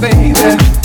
baby.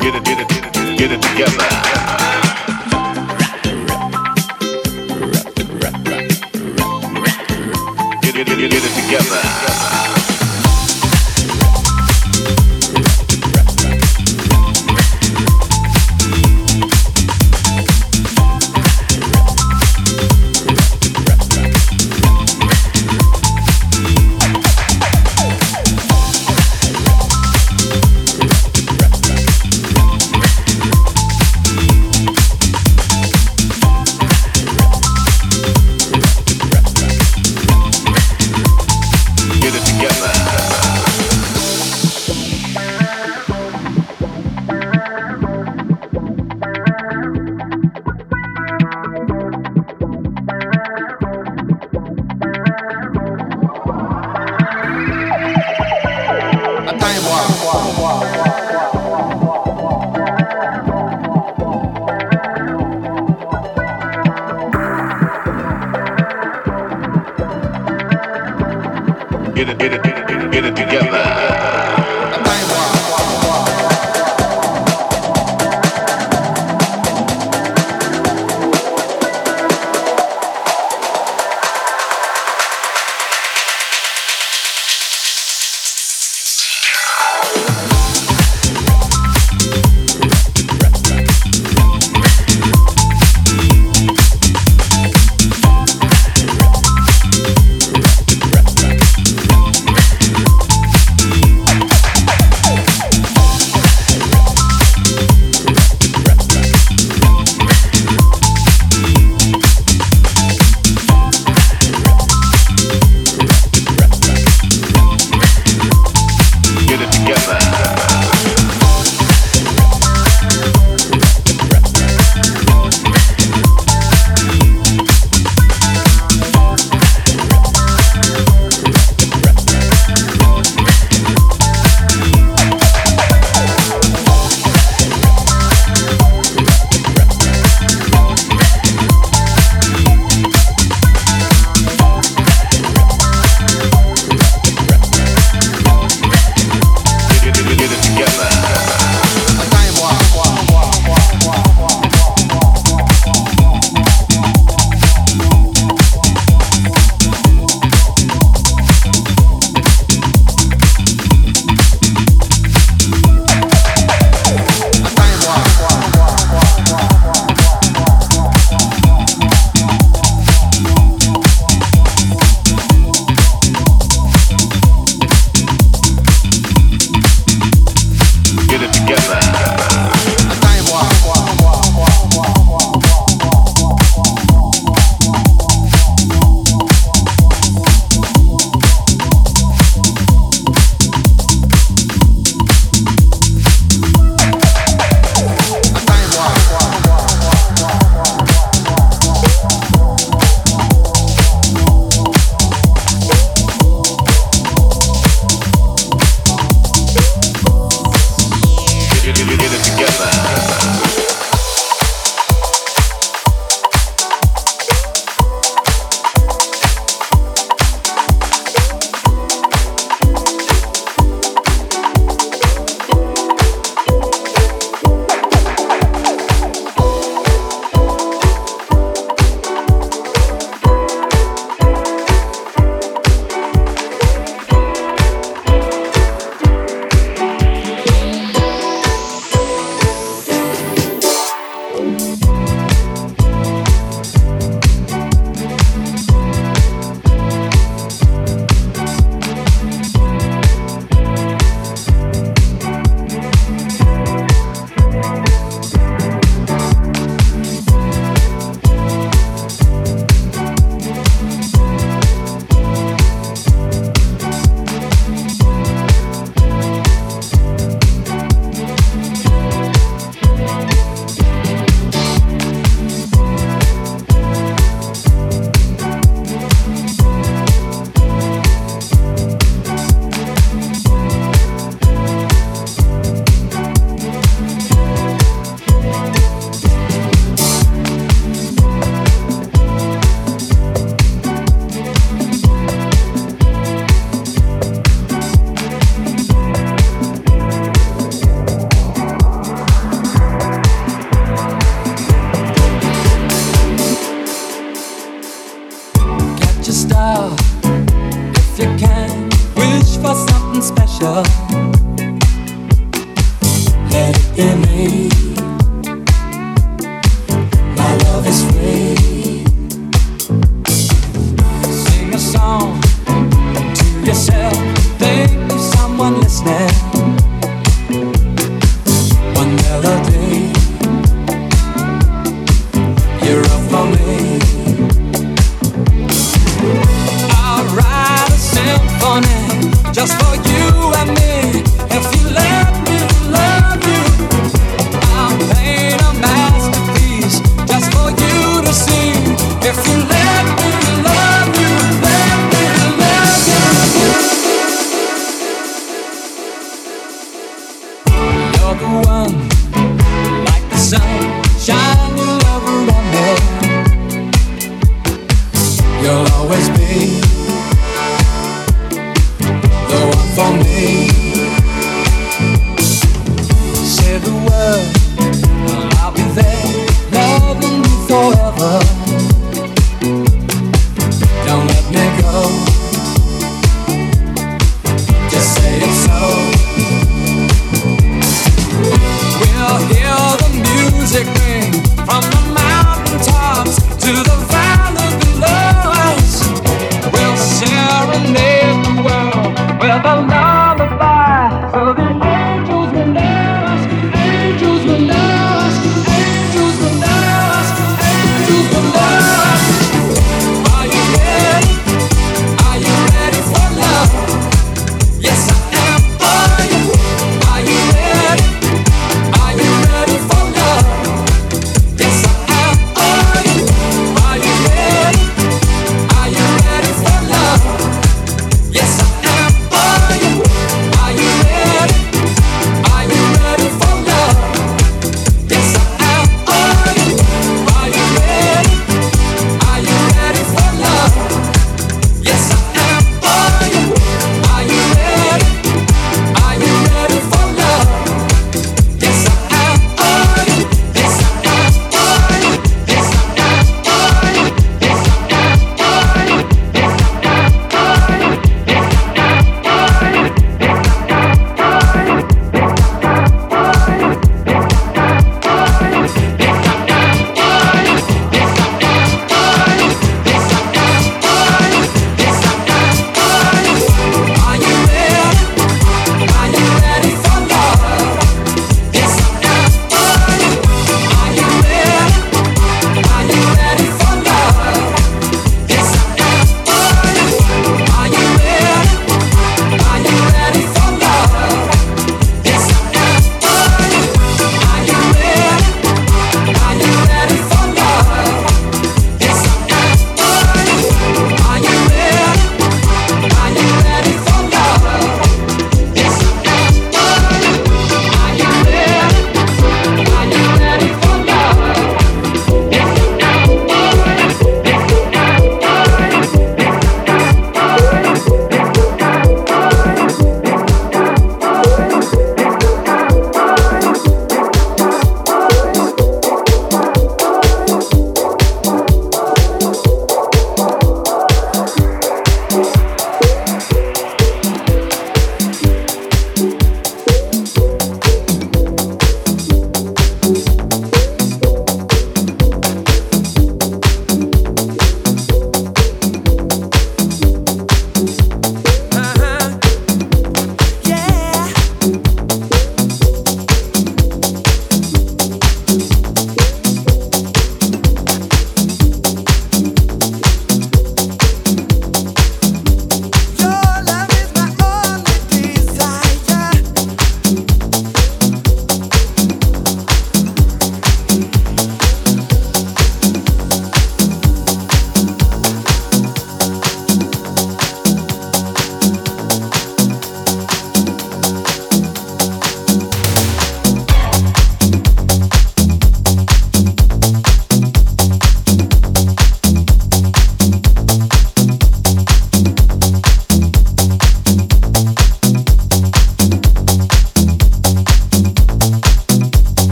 get it, get it, get it get it together.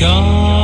God.